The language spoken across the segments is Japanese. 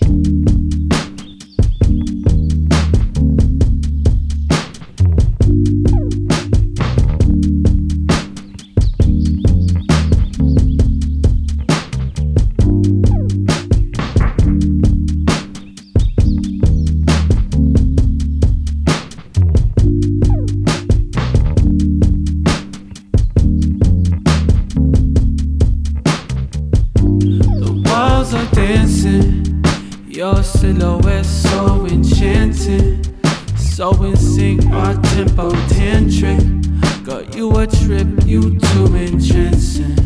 you so in sync, our tempo tantric. Got you a trip, you too entrancing.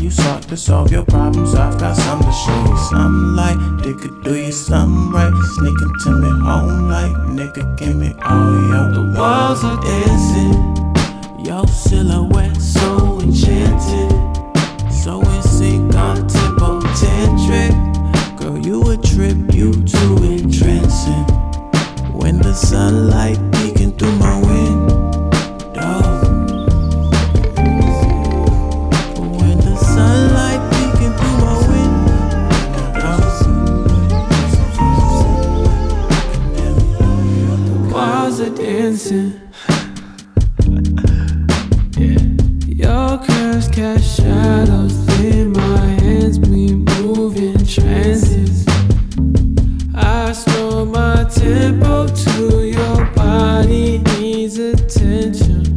You sought to solve your problems. I've got something to show you. Something like nigga, do you something right? Sneaking to me home like nigga, give me all your The walls are dancing, your silhouette so enchanting, so in sync on tempo tantric. Girl, you a trip, you too entrancing. When the sunlight peeking through my window. Tempo to your body needs attention.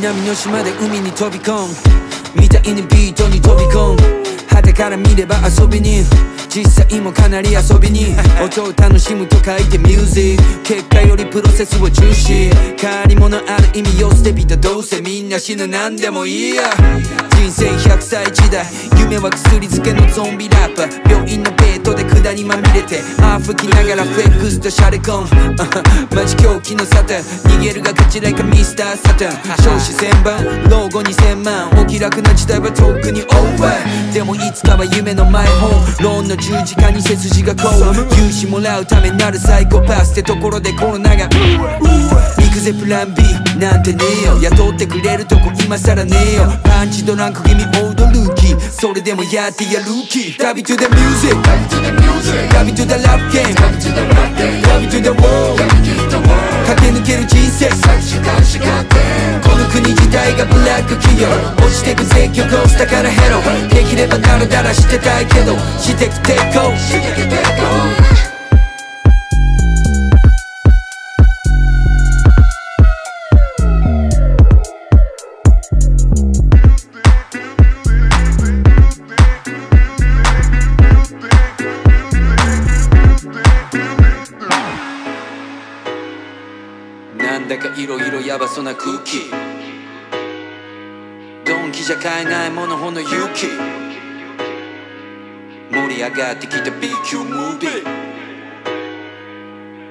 南の島で海に飛び込む」「みたいにビートに飛び込む」「果てから見れば遊びに」「実際もかなり遊びに」「音を楽しむと書いてミュージック」「結果よりプロセスを重視」「変わり者ある意味を捨てびたどうせみんな死ぬなんでもいいや」「人生100歳時代。夢は薬漬けのゾンビラッパー」「病院のベッドで管ににまみれて。あ吹きながらフェックスとシャレコン。マジ狂気のサタン逃げるが勝ちライカミスターサタン少子千万老後2000万。お気楽な時代はとっくにオーバー。でもいつかは夢のマイホーム。ローンの十字架に背筋がこう。融資もらうためなるサイコパスってところでコロナが。行くぜプラン B なんてねえよ。雇ってくれるとこ今さらねえよ。パンチドランク気味オードルーキーそれでもやってやる気。旅 to the music. 旅 to the rap game. 旅 to the world. 駆け抜ける人生。この国自体がブラック企業。落ちてく全曲を下からヘロできればダラダラしてたいけど。してく抵抗だか色々ヤバそうな空気。ドンキじゃ買えないものほの勇気。盛り上がってきた B 級ムービー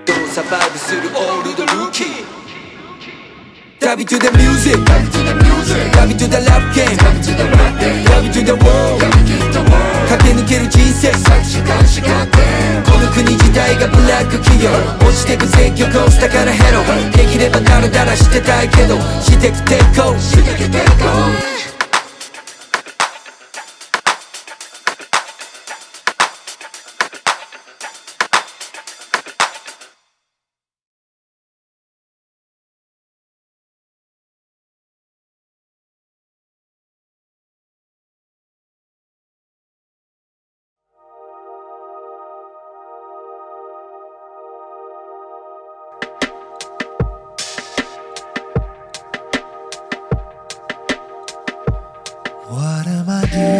どうサバイブするオールドルーキー。旅 to the music 旅 to the rap game 旅 to the world 駆け抜ける人生作詞監視官この国自体がブラック企業落ちてくぜ曲をしたからヘロできればダラダラしてたいけどしてく抵抗してく抵抗 What am I doing?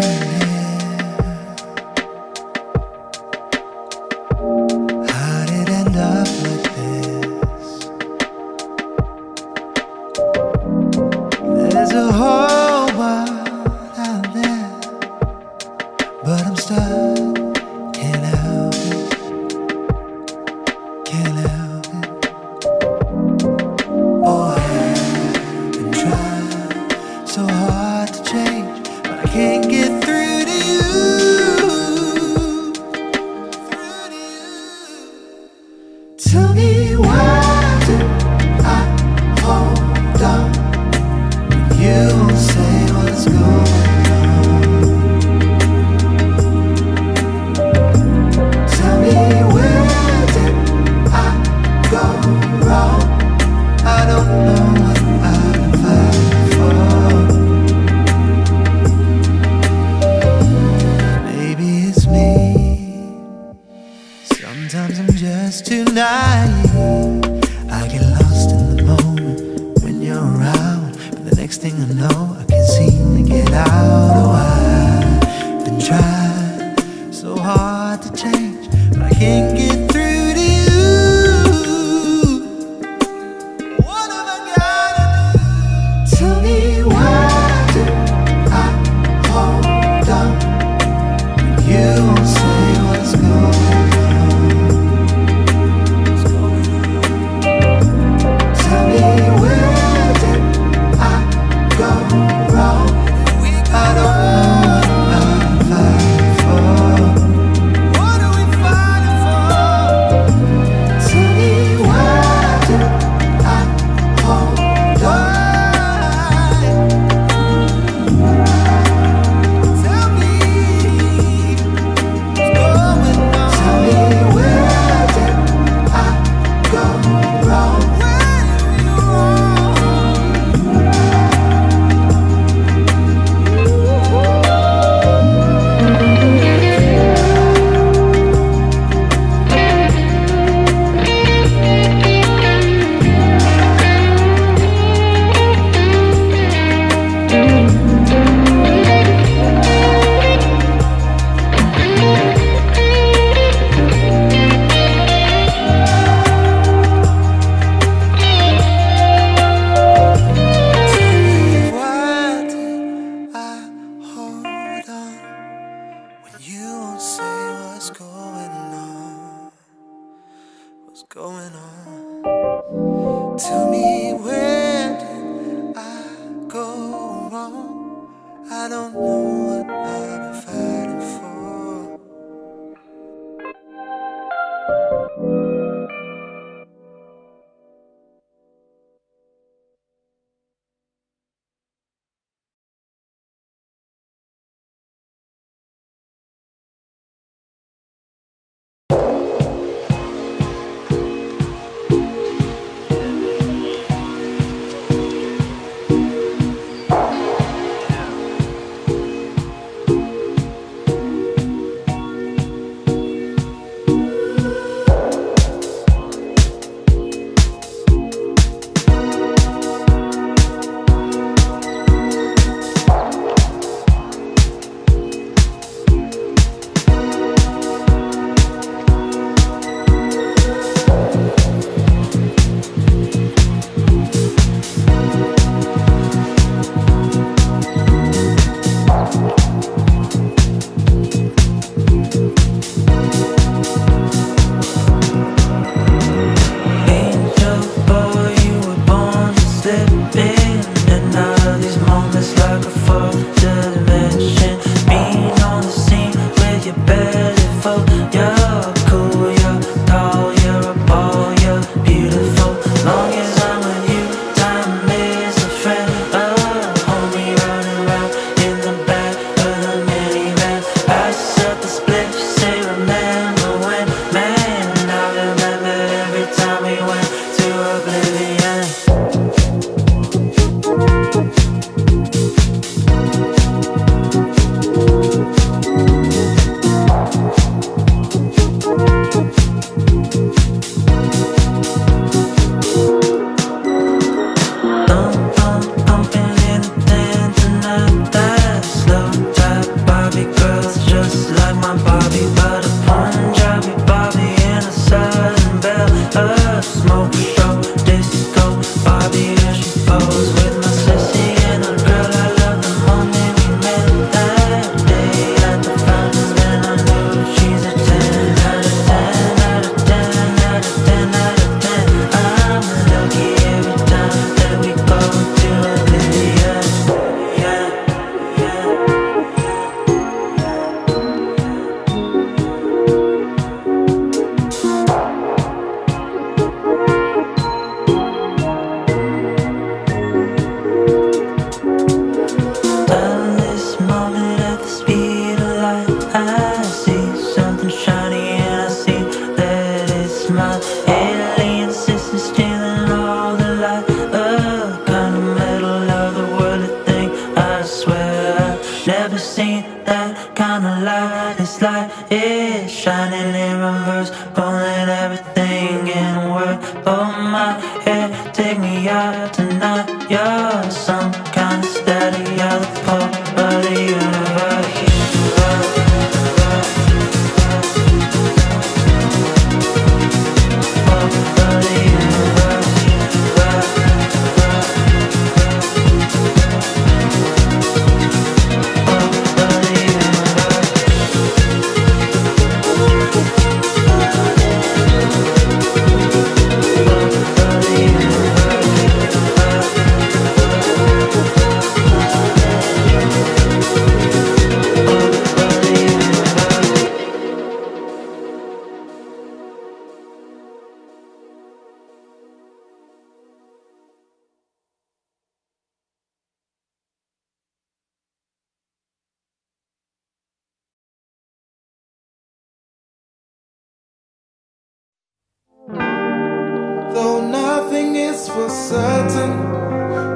is for certain.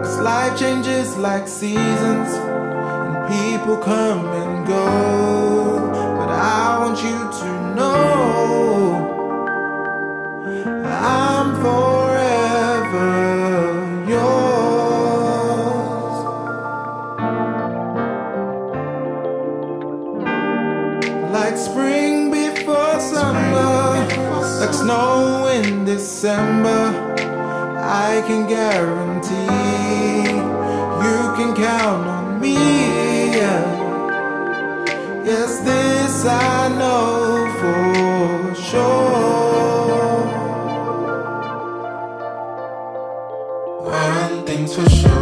Cause life changes like seasons, and people come and go. But I want you to know I'm forever yours. Like spring before summer, like snow in December can guarantee you can count on me. Yes, this I know for sure. One thing's for sure.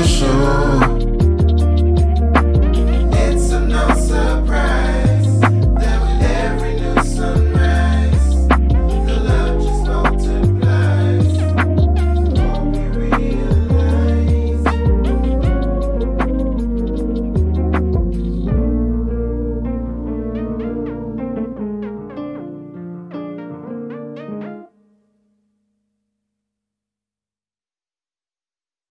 for sure.